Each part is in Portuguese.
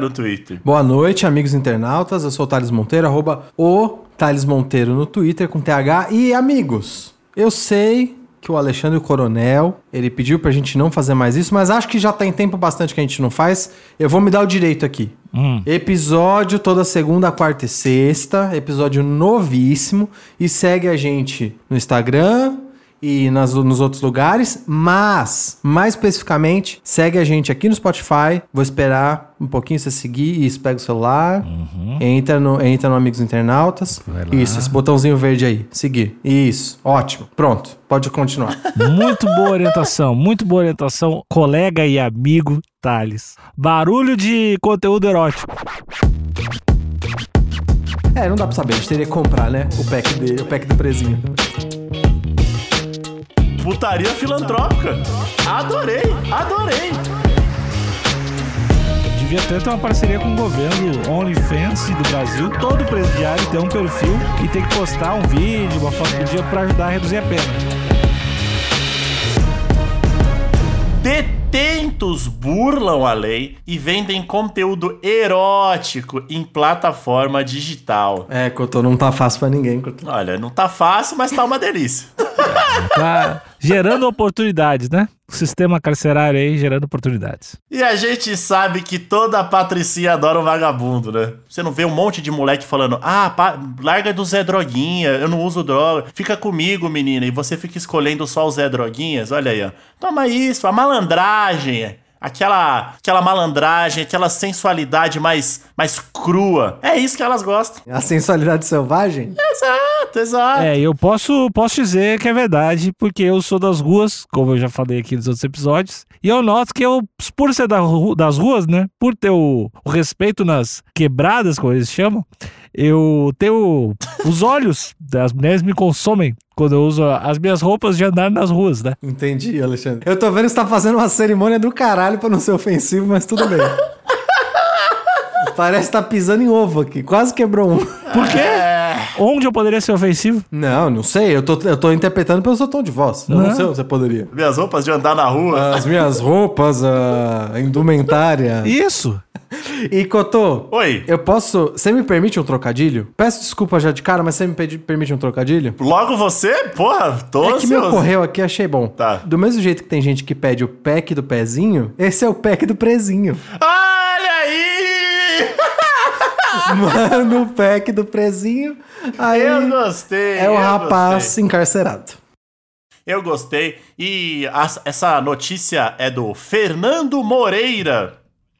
no Twitter. Boa noite, amigos internautas. Eu sou o Thales Monteiro, arroba o Thales Monteiro no Twitter com TH. E amigos, eu sei que o Alexandre Coronel, ele pediu pra gente não fazer mais isso, mas acho que já tem tempo bastante que a gente não faz. Eu vou me dar o direito aqui. Hum. Episódio toda segunda, quarta e sexta, episódio novíssimo. E segue a gente no Instagram, e nas, nos outros lugares, mas, mais especificamente, segue a gente aqui no Spotify. Vou esperar um pouquinho você seguir. Isso, pega o celular, entra, no, entra no Amigos Internautas. Isso, esse botãozinho verde aí. Seguir. Isso, ótimo. Pronto, pode continuar. Muito boa orientação, muito boa orientação, colega e amigo Thales. Barulho de conteúdo erótico. é, não dá pra saber, a gente teria que comprar, né? O pack, de, o pack do presinho. Putaria filantrópica. Adorei, adorei. Devia até ter uma parceria com o governo OnlyFans do Brasil. Todo presidiário tem um perfil e tem que postar um vídeo, uma foto do dia pra ajudar a reduzir a pena. Detentos burlam a lei e vendem conteúdo erótico em plataforma digital. É, Cotô, não tá fácil pra ninguém, Cotô. Olha, não tá fácil, mas tá uma delícia. Tá gerando oportunidades, né? O sistema carcerário aí gerando oportunidades. E a gente sabe que toda patricinha adora um vagabundo, né? Você não vê um monte de moleque falando: ah, larga do Zé Droguinha, eu não uso droga, fica comigo, menina. E você fica escolhendo só o Zé Droguinhas, olha aí, ó. Toma isso, a malandragem. Aquela, aquela malandragem, aquela sensualidade mais, mais crua. É isso que elas gostam. A sensualidade selvagem? Exato, exato. É, eu posso, posso dizer que é verdade, porque eu sou das ruas, como eu já falei aqui nos outros episódios, e eu noto que eu, por ser da das ruas, né, por ter o, o respeito nas quebradas, como eles chamam, eu tenho os olhos das mulheres me consomem quando eu uso as minhas roupas de andar nas ruas, né? Entendi, Alexandre. Eu tô vendo que você tá fazendo uma cerimônia do caralho pra não ser ofensivo, mas tudo bem. Parece que tá pisando em ovo aqui. Quase quebrou um. Por quê? É. Onde eu poderia ser ofensivo? Não, não sei. Eu tô, eu tô interpretando pelo seu tom de voz. Eu não, Não. sei onde você poderia. Minhas roupas de andar na rua. As minhas roupas, a indumentária. Isso! E, Cotô, Oi. eu posso. Você me permite um trocadilho? Peço desculpa já de cara, mas você me permite um trocadilho? Logo você? Porra, tô É que me ocorreu aqui, achei bom. Tá. Do mesmo jeito que tem gente que pede o pack do pezinho, esse é o pack do prezinho. Olha aí! Mano, o pack do prezinho. Aí Eu gostei. é o rapaz gostei. encarcerado. Eu gostei. E as- essa notícia é do Fernando Moreira.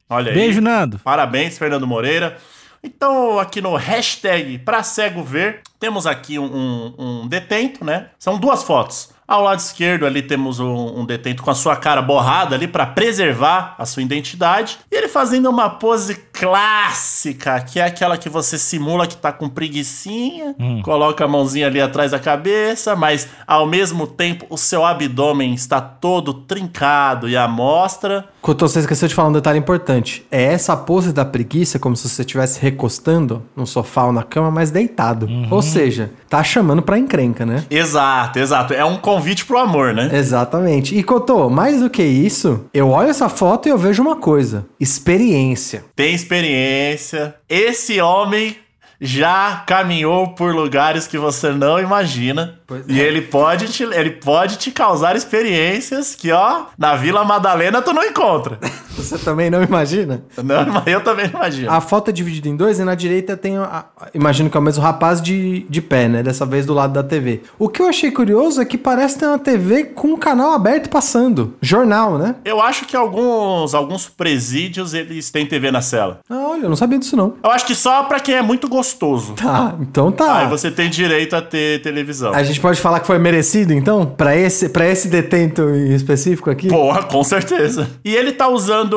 Olha aí. Beijo, Nando. Parabéns, Fernando Moreira. Então, aqui no hashtag pra cego ver, temos aqui um, um- um detento, né? São duas fotos. Ao lado esquerdo ali temos um, um detento com a sua cara borrada ali pra preservar a sua identidade. E ele fazendo uma pose clássica, que é aquela que você simula que tá com preguicinha, coloca a mãozinha ali atrás da cabeça, mas ao mesmo tempo o seu abdômen está todo trincado e à mostra. Couto, você esqueceu de falar um detalhe importante. É essa pose da preguiça, como se você estivesse recostando no sofá ou na cama, mas deitado. Ou seja, tá chamando pra encrenca, né? Exato, exato. É um convite pro amor, né? Exatamente. E Cotô, mais do que isso, eu olho essa foto e eu vejo uma coisa: experiência. Tem experiência. Esse homem já caminhou por lugares que você não imagina. Pois e é. ele pode, te, ele pode te causar experiências que, ó, na Vila Madalena tu não encontra. Você também não imagina? não, mas eu também não imagino. A foto é dividida em dois e na direita tem. A, a- imagino que é o mesmo rapaz de, de pé, né? Dessa vez do lado da TV. O que eu achei curioso é que parece ter uma TV com um canal aberto passando. Jornal, né? Eu acho que alguns, alguns presídios eles têm TV na cela. Ah, olha, eu não sabia disso não. Eu acho que só pra quem é muito gostoso gostoso. Tá, então tá. Aí você tem direito a ter televisão. A gente pode falar que foi merecido, então? Pra esse, pra esse detento em específico aqui? Porra, com certeza. E ele tá usando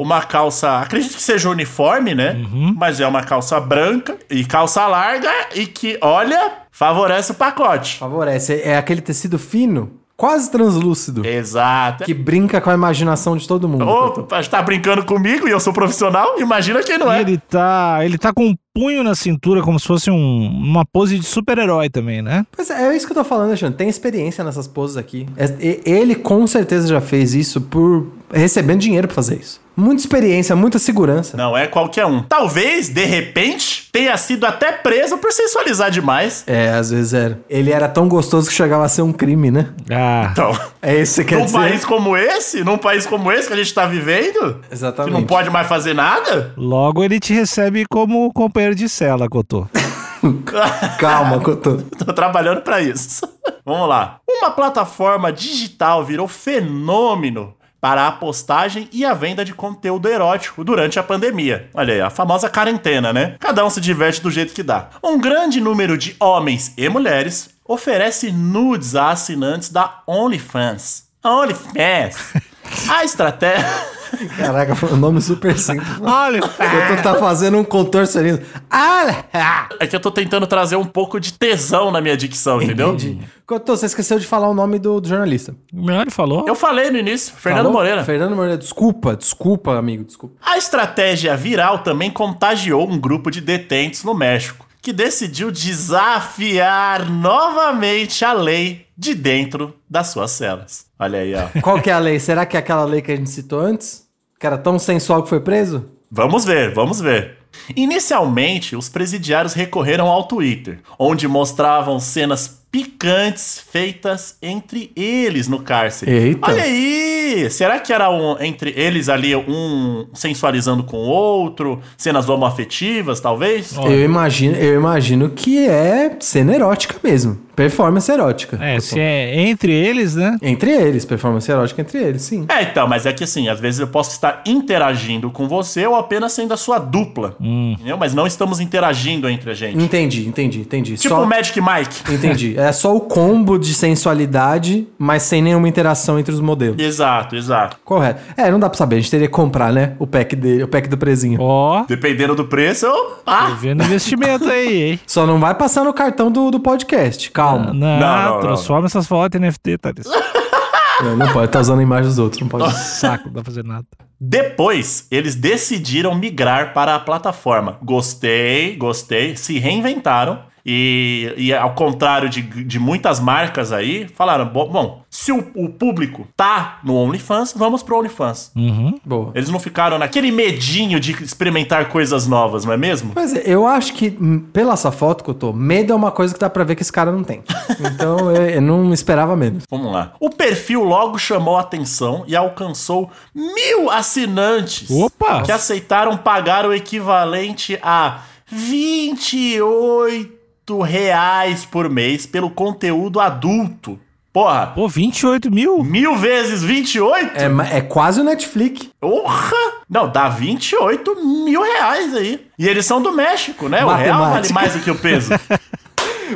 uma calça, acredito que seja uniforme, né? Mas é uma calça branca e calça larga e que, olha, favorece o pacote. Favorece. É aquele tecido fino, quase translúcido, Exato. que brinca com a imaginação de todo mundo. Opa, tá brincando comigo e eu sou profissional? Imagina quem não é. Ele tá, ele tá com um punho na cintura, como se fosse um- uma pose de super-herói também, né? Pois é, é isso que eu tô falando, Alexandre. Tem experiência nessas poses aqui. É- Ele com certeza já fez isso por recebendo dinheiro pra fazer isso. Muita experiência, muita segurança. Não é qualquer um. Talvez, de repente, tenha sido até preso por sensualizar demais. É, às vezes era. Ele era tão gostoso que chegava a ser um crime, né? Ah, Então, É isso que você quer num dizer? país como esse, num país como esse que a gente tá vivendo, que Exatamente. não pode mais fazer nada, logo ele te recebe como companheiro de cela, Cotô. Calma, Cotô. Tô trabalhando pra isso. Vamos lá. Uma plataforma digital virou fenômeno para a postagem e a venda de conteúdo erótico durante a pandemia. Olha aí, a famosa quarentena, né? Cada um se diverte do jeito que dá. Um grande número de homens e mulheres oferece nudes a assinantes da OnlyFans. OnlyFans. A estratégia. Caraca, foi um nome super simples. Olha, Cotô tá fazendo um contorcionismo. Ah! É que eu tô tentando trazer um pouco de tesão na minha dicção, entendeu? Entendi. Cotô, você esqueceu de falar o nome do, do jornalista. ele falou. Eu falei no início, Fernando Falou? Moreira. Fernando Moreira, desculpa, desculpa, amigo, desculpa. A estratégia viral também contagiou um grupo de detentos no México, que decidiu desafiar novamente a lei de dentro das suas celas. Olha aí, ó. Qual que é a lei? Será que é aquela lei que a gente citou antes? Que era tão sensual que foi preso? Vamos ver, vamos ver. Inicialmente, os presidiários recorreram ao Twitter, onde mostravam cenas picantes feitas entre eles no cárcere. Eita. Olha aí! Será que era um, entre eles ali um sensualizando com o outro? Cenas homoafetivas, talvez? Eu imagino, eu imagino que é cena erótica mesmo. Performance erótica. É, se é entre eles, né? Entre eles, performance erótica entre eles, sim. É, então, mas é que assim, às vezes eu posso estar interagindo com você ou apenas sendo a sua dupla. Entendeu? Mas não estamos interagindo entre a gente. Entendi, entendi, entendi. Tipo Só- o Magic Mike. Entendi. É só o combo de sensualidade, mas sem nenhuma interação entre os modelos. Exato, exato. Correto. É, não dá pra saber. A gente teria que comprar, né? O pack dele, o pack do prezinho. Ó, Dependendo do preço, eu. tô Ah! vendo investimento aí, hein? Só não vai passar no cartão do, do podcast. Calma. Não, Não, não, não. transforma essas fotos em NFT, Thales. Não, não pode estar usando a imagem dos outros. Não pode. Saco, não dá pra fazer nada. Depois, eles decidiram migrar para a plataforma. Gostei, gostei, se reinventaram. E, e ao contrário de, de muitas marcas aí, falaram: bom, bom, se o, o público tá no OnlyFans, vamos pro OnlyFans. Uhum. Boa. Eles não ficaram naquele medinho de experimentar coisas novas, não é mesmo? Pois é, eu acho que, hum, pela essa foto que eu tô, medo é uma coisa que dá pra ver que esse cara não tem. Então eu, eu não esperava menos. Vamos lá. O perfil logo chamou a atenção e alcançou mil assinantes Opa! que aceitaram pagar o equivalente a 28 reais por mês pelo conteúdo adulto. Porra, Pô, 28 mil? mil vezes 28? É, é quase o Netflix. Porra! Não, dá 28 mil reais aí. E eles são do México, né? O real vale Matemática. mais do que o peso.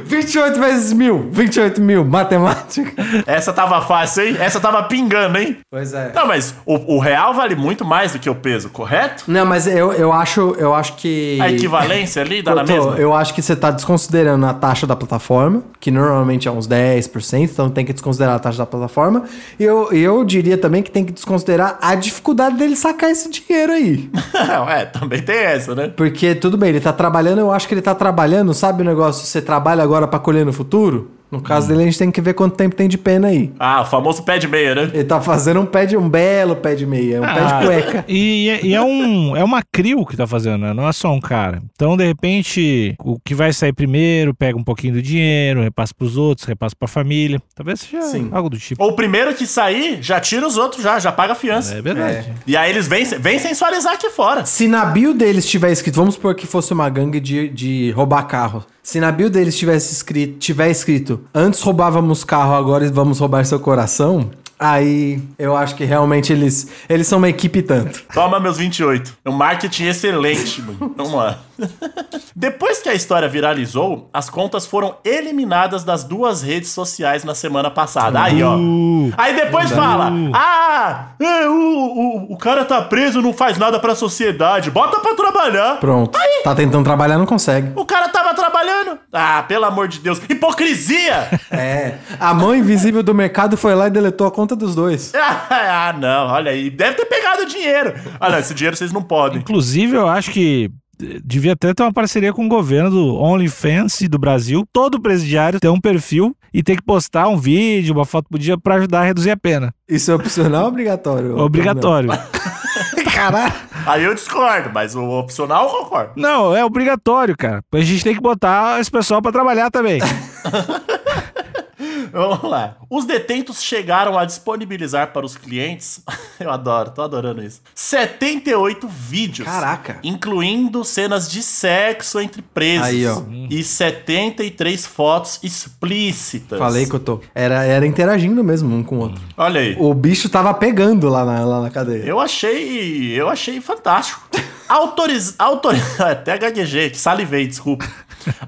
28 vezes mil. 28 mil. Matemática. Essa tava fácil, hein? Essa tava pingando, hein? Pois é. Não, mas o, o real vale muito mais do que o peso, correto? Não, mas eu, eu acho, eu acho que. A equivalência ali dá na mesma? Eu acho que você tá desconsiderando a taxa da plataforma, que normalmente é uns 10%, então tem que desconsiderar a taxa da plataforma. E eu, eu diria também que tem que desconsiderar a dificuldade dele sacar esse dinheiro aí. é, também tem essa, né? Porque tudo bem, ele tá trabalhando, eu acho que ele tá trabalhando, sabe o negócio? Você trabalha agora pra colher no futuro? No caso dele, a gente tem que ver quanto tempo tem de pena aí. Ah, o famoso pé de meia, né? Ele tá fazendo um pé de um belo pé de meia, um pé Ah, de cueca. E, é- e é, um, é uma crio que tá fazendo, né? Não é só um cara. Então, de repente, o que vai sair primeiro pega um pouquinho do dinheiro, repassa pros outros, repassa pra família. Talvez seja Sim. algo do tipo. Ou o primeiro que sair, já tira os outros já, já paga a fiança. É verdade. E aí eles vêm, vêm sensualizar aqui fora. Se na bio deles tiver escrito, vamos supor que fosse uma gangue de, de roubar carro. Se na bio deles tivesse escrito, tiver escrito, antes roubávamos carro, agora vamos roubar seu coração, Aí eu acho que realmente eles, eles são uma equipe tanto. Toma meus 28. Um marketing excelente, mano. Vamos lá. Depois que a história viralizou, as contas foram eliminadas das duas redes sociais na semana passada. Aí, ó. Uh, Aí depois fala: Ah, é, o, o, o cara tá preso, não faz nada pra sociedade. Bota pra trabalhar. Pronto. Tá tentando trabalhar, não consegue. O cara tava trabalhando. Ah, pelo amor de Deus. Hipocrisia! É. A mão invisível do mercado foi lá e deletou a conta dos dois. ah, não, olha aí. Deve ter pegado o dinheiro. Ah, não, esse dinheiro vocês não podem. inclusive, eu acho que eh, devia até ter uma parceria com o governo do OnlyFans do Brasil. Todo presidiário tem um perfil e tem que postar um vídeo, uma foto por dia pra ajudar a reduzir a pena. Isso é opcional ou obrigatório? Obrigatório. Caralho. Aí eu discordo, mas o opcional eu concordo. Não, é obrigatório, cara. A gente tem que botar esse pessoal pra trabalhar também. Vamos lá. Os detentos chegaram a disponibilizar para os clientes. Eu adoro, tô adorando isso. 78 vídeos. Caraca. Incluindo cenas de sexo entre presos. Aí, ó. E 73 fotos explícitas. Falei que eu tô. Era, era interagindo mesmo um com o outro. Olha aí. O bicho tava pegando lá na, lá na cadeia. Eu achei. Eu achei fantástico. Autoriz... Autor... Até gaguejei, salivei, desculpa.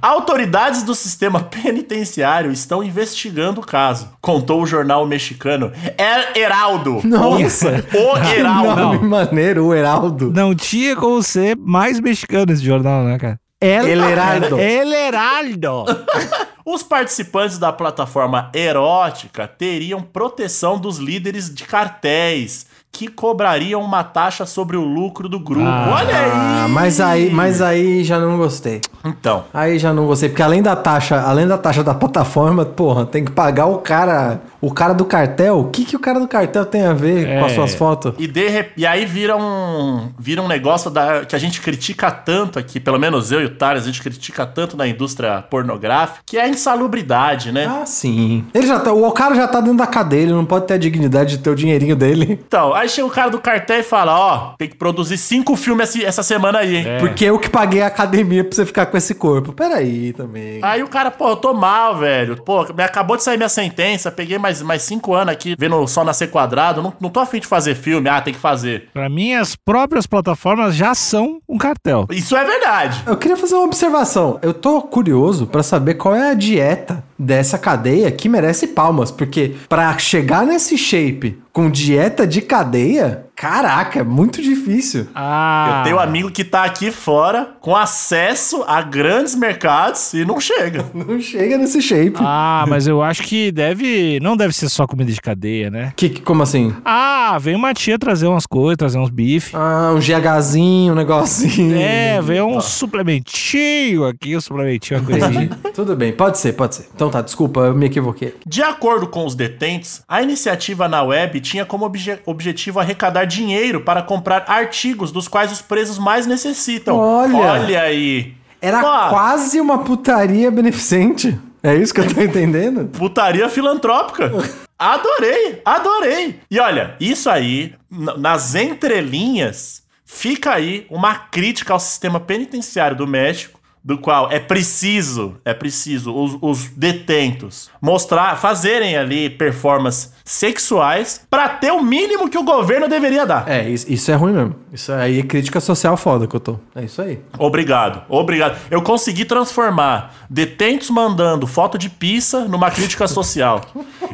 Autoridades do sistema penitenciário estão investigando o caso, contou o jornal mexicano El Heraldo. Nossa. O Heraldo. Nome maneiro, o Heraldo. Não tinha como ser mais mexicano esse jornal, né, cara? El, El Heraldo. El Heraldo. Os participantes da plataforma erótica teriam proteção dos líderes de cartéis, que cobrariam uma taxa sobre o lucro do grupo. Ah. Olha aí! Ah, mas aí, mas aí já não gostei. Então, Aí já não gostei, porque além da taxa, além da taxa da plataforma, porra, tem que pagar o cara, o cara do cartel. O que que o cara do cartel tem a ver com as É. suas fotos? E, de e aí vira um, vira um negócio da, que a gente critica tanto aqui, pelo menos eu e o Thales, a gente critica tanto na indústria pornográfica, que é a insalubridade, né? Ah, sim. Ele já tá, o cara já tá dentro da cadeia, ele não pode ter a dignidade de ter o dinheirinho dele. Então, aí chega o cara do cartel e fala, ó, tem que produzir cinco filmes essa semana aí, hein? É. Porque eu que paguei a academia pra você ficar com esse corpo. Peraí também. Aí o cara, pô, eu tô mal, velho. Pô, me acabou de sair minha sentença, peguei mais, mais cinco anos aqui vendo o sol nascer quadrado, não, não tô afim de fazer filme, ah, tem que fazer. Pra mim, as próprias plataformas já são um cartel. Isso é verdade. Eu queria fazer uma observação. Eu tô curioso pra saber qual é a dieta dessa cadeia que merece palmas, porque pra chegar nesse shape com dieta de cadeia, caraca, é muito difícil. Ah, Eu tenho um amigo que tá aqui fora com acesso a grandes mercados e não chega. Não chega nesse shape. Ah, mas eu acho que deve. Não deve ser só comida de cadeia, né? Que, que- como assim? Ah, vem uma tia trazer umas coisas, trazer uns bife. Ah, um GHzinho, um negocinho. É, vem um suplementinho aqui, um suplementinho, uma coisinha. Tudo bem, pode ser, pode ser. Então tá, desculpa, eu me equivoquei. De acordo com os detentos, a iniciativa na web tinha como obje- objetivo arrecadar dinheiro para comprar artigos dos quais os presos mais necessitam. Olha! Olha aí! Era Ó, quase uma putaria beneficente. É isso que eu tô entendendo? Putaria filantrópica. Adorei, adorei. E olha, isso aí, nas entrelinhas, fica aí uma crítica ao sistema penitenciário do México, do qual é preciso, é preciso os, os detentos mostrar, fazerem ali performances sexuais pra ter o mínimo que o governo deveria dar. É, isso, isso é ruim mesmo. Isso aí é crítica social foda que eu tô. É isso aí. Obrigado, obrigado. Eu consegui transformar detentos mandando foto de pizza numa crítica social.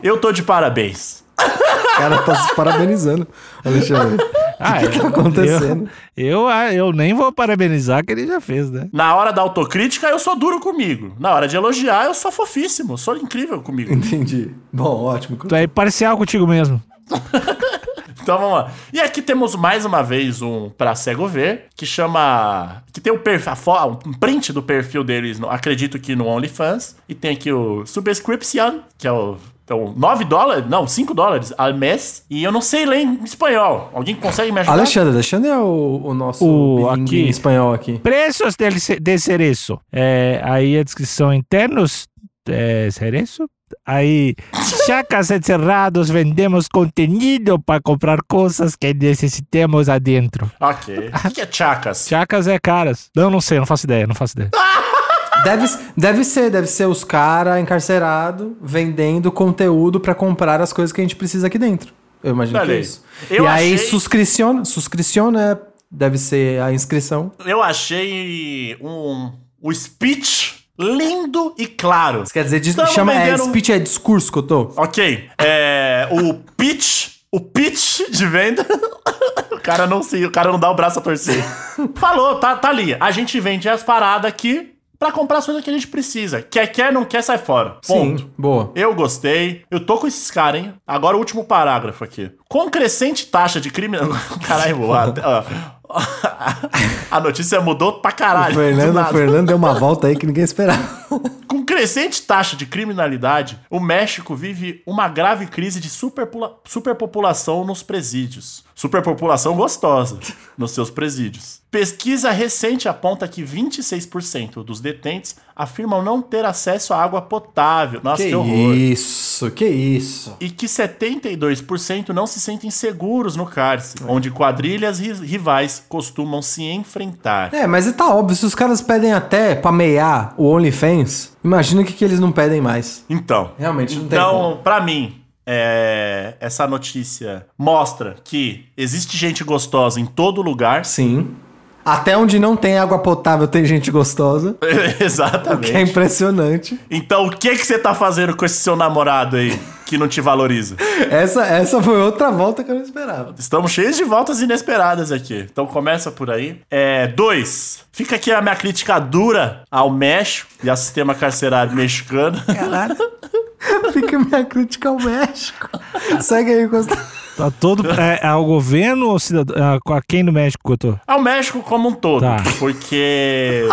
Eu tô de parabéns. O cara tá se parabenizando, Alexandre. Ah, O que, que tá acontecendo? Eu, eu, ah, eu nem vou parabenizar que ele já fez, né? Na hora da autocrítica, eu sou duro comigo. Na hora de elogiar, eu sou fofíssimo. Sou incrível comigo. Entendi. Bom, ótimo. Tu é parcial contigo mesmo. Então vamos lá. E aqui temos mais uma vez um pra cego ver, que chama. Que tem o perfil, um print do perfil deles, no- acredito que no OnlyFans. E tem aqui o Subscription, que é o. Então, 9 dólares? Não, 5 dólares ao mês. E eu não sei ler em espanhol. Alguém consegue me ajudar? Alexandre, Alexandre é o, o nosso O- aqui. em espanhol aqui. Preços del ce- de cereço. É, aí a descrição internos é, cereço. Aí, chacas encerrados, vendemos contenido para comprar coisas que necessitemos adentro. Ok. O que que é chacas? Chacas é caras. Não, não sei, não faço ideia, não faço ideia. Deve, deve ser, deve ser os caras encarcerados vendendo conteúdo pra comprar as coisas que a gente precisa aqui dentro. Eu imagino que é aí. isso. Eu e aí, achei- suscriciona, suscriciona, deve ser a inscrição. Eu achei um, um speech lindo e claro. Quer dizer, chama, é, vendendo- speech é discurso que eu tô. Ok, é, o pitch, o pitch de venda, o cara não se, o cara não dá o braço a torcer. Falou, tá, tá ali. A gente vende as paradas aqui pra comprar as coisas que a gente precisa. Quer, quer, não quer, sai fora. Ponto. Sim, boa. Eu gostei. Eu tô com esses caras, hein? Agora o último parágrafo aqui. Com crescente taxa de crime. Caralho, a, a, a notícia mudou pra O caralho. do Fernando, o Fernando deu uma volta aí que ninguém esperava. Com crescente taxa de criminalidade, o México vive uma grave crise de superpopulação nos presídios. Superpopulação gostosa nos seus presídios. Pesquisa recente aponta que 26% dos detentes afirmam não ter acesso à água potável. Nossa, que, que horror. isso, que isso. E que 72% não se sentem seguros no cárcere, onde quadrilhas ri- rivais costumam se enfrentar. É, mas tá óbvio, se os caras pedem até pra meiar o OnlyFans, imagina o que, que eles não pedem mais. Então, Realmente não tem como. Então, pra mim, é, essa notícia mostra que existe gente gostosa em todo lugar. Sim. Até onde não tem água potável tem gente gostosa. Que é Exatamente. impressionante. Então, o que que você tá fazendo com esse seu namorado aí que não te valoriza? Essa, essa foi outra volta que eu não esperava. Estamos cheios de voltas inesperadas aqui. Então começa por aí. É, dois. Fica aqui a minha crítica dura ao México e ao sistema carcerário mexicano. Caralho. Fica minha crítica ao México. Segue aí, Costa. Tá todo. É, é ao governo ou cidadão? A quem no México que eu tô? Ao México como um todo. Tá. Porque.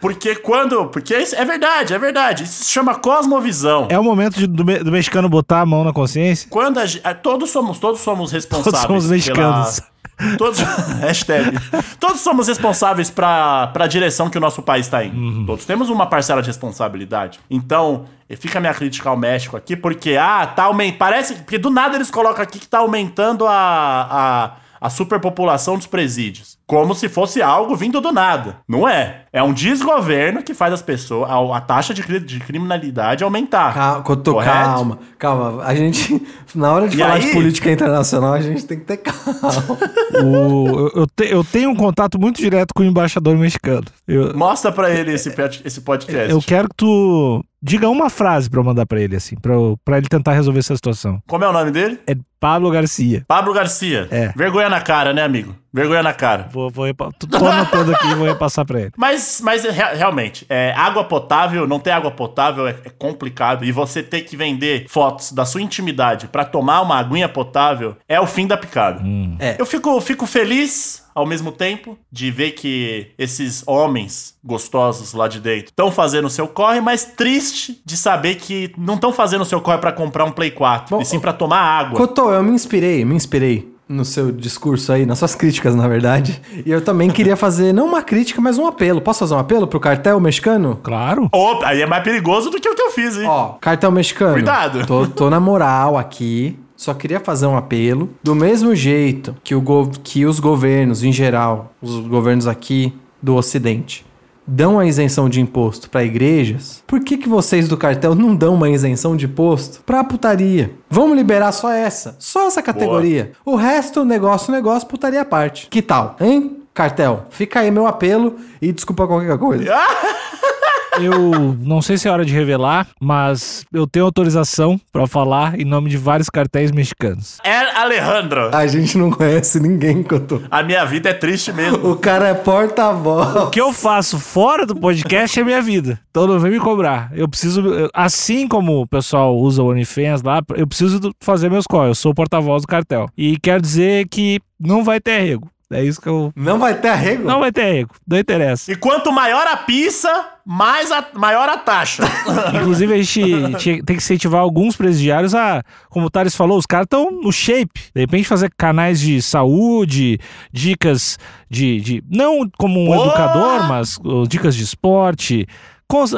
Porque quando. Porque isso é verdade, é verdade. Isso se chama cosmovisão. É o momento de- do, do mexicano botar a mão na consciência? Quando a, ah, todos somos todos somos responsáveis. Todos somos mexicanos. Pela, todos, hashtag. Todos somos responsáveis para a direção que o nosso país está indo. Uhum. Todos temos uma parcela de responsabilidade. Então, fica a minha crítica ao México aqui, porque, ah, tá aumentando. Parece. Porque do nada eles colocam aqui que tá aumentando a. a a superpopulação dos presídios. Como se fosse algo vindo do nada. Não é. É um desgoverno que faz as pessoas. A, a taxa de, de criminalidade aumentar. Calma, Cotô, calma, calma. A gente, na hora de E falar aí? de política internacional, a gente tem que ter calma. O- eu, eu te- eu tenho um contato muito direto com o embaixador mexicano. Eu, Mostra pra ele esse, esse podcast. eu quero que tu diga uma frase pra eu mandar pra ele, assim, pra ele tentar resolver essa situação. Como é o nome dele? É Pablo Garcia. Pablo Garcia. É. Vergonha na cara, né, amigo? Vergonha na cara. Vou, vou tô anotando aqui e vou repassar pra ele. Mas, mas re- realmente, é, água potável, não ter água potável é, é complicado. E você ter que vender fotos da sua intimidade pra tomar uma aguinha potável é o fim da picada. É. Eu fico, fico feliz, ao mesmo tempo, de ver que esses homens gostosos lá de dentro estão fazendo o seu corre, mas triste de saber que não estão fazendo o seu corre pra comprar um Play 4, Bom, e sim pra tomar água. Cotô, eu me inspirei, me inspirei no seu discurso aí, nas suas críticas, na verdade. E eu também queria fazer, não uma crítica, mas um apelo. Posso fazer um apelo pro cartel mexicano? Claro. Opa, aí é mais perigoso do que o que eu fiz, hein? Ó, cartel mexicano. Cuidado. Tô, tô na moral aqui. Só queria fazer um apelo. Do mesmo jeito que, o que os governos, em geral, os governos aqui do Ocidente, dão a isenção de imposto para igrejas, por que, que vocês do cartel não dão uma isenção de imposto pra putaria? Vamos liberar só essa. Só essa categoria. O resto, negócio, negócio, putaria à parte. Que tal, hein? Cartel, fica aí meu apelo e desculpa qualquer coisa. Eu não sei se é hora de revelar, mas eu tenho autorização pra falar em nome de vários cartéis mexicanos. É Alejandro. A gente não conhece ninguém que eu tô. A minha vida é triste mesmo. O cara é porta-voz. O que eu faço fora do podcast é minha vida. Então não vem me cobrar. Eu preciso, assim como o pessoal usa o OnlyFans lá, eu preciso fazer meus calls. Eu sou o porta-voz do cartel. E quero dizer que não vai ter arrego. É isso que eu. Não vai ter arrego? Não vai ter arrego. Não interessa. E quanto maior a pizza, mais a, maior a taxa. Inclusive, a gente tinha- tem que incentivar alguns presidiários a, como o Thales falou, os caras estão no shape. De repente, fazer canais de saúde, dicas de. de não como um Boa! educador, mas uh, dicas de esporte.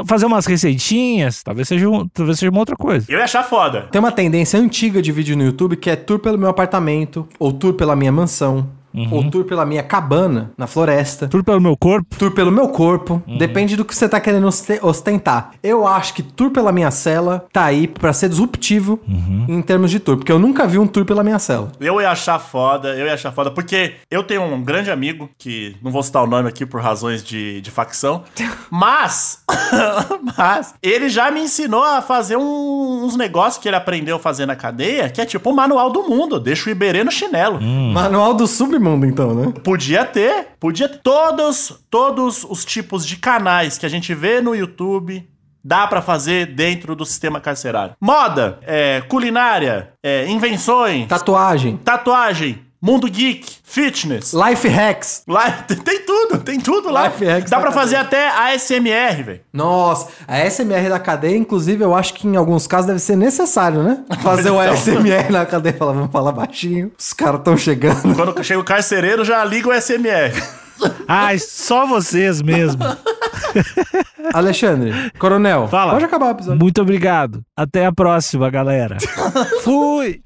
Fazer umas receitinhas, talvez seja, um- talvez seja uma outra coisa. Eu ia achar foda. Tem uma tendência antiga de vídeo no YouTube que é tour pelo meu apartamento ou tour pela minha mansão. Ou tour pela minha cabana na floresta. Tudo pelo meu corpo. Tour pelo meu corpo, depende do que você tá querendo oste- ostentar. Eu acho que tour pela minha cela tá aí pra ser disruptivo em termos de tour, porque eu nunca vi um tour pela minha cela. Eu ia achar foda, eu ia achar foda, porque eu tenho um grande amigo, que não vou citar o nome aqui por razões de, de facção, mas, mas, ele já me ensinou a fazer um- uns negócios que ele aprendeu a fazer na cadeia, que é tipo o manual do mundo, deixa o Iberê no chinelo. Manual do submundo, então, né? Podia ter, podia ter. Todos, todos os tipos de canais que a gente vê no YouTube dá pra fazer dentro do sistema carcerário. Moda, é, culinária, é, invenções, Tatuagem, tatuagem, mundo geek, fitness. life hacks. Lá tem tudo, tem tudo lá. Life hacks Dá pra fazer até ASMR, velho. Nossa, a SMR da cadeia, inclusive, eu acho que em alguns casos deve ser necessário, né? Fazer o Então. SMR na cadeia, falar, vamos falar baixinho, os caras tão chegando. Quando chega o carcereiro, já liga o SMR. Ai, só vocês mesmo. Alexandre, coronel, Fala. pode acabar o episódio. Muito obrigado. Até a próxima, galera. Fui!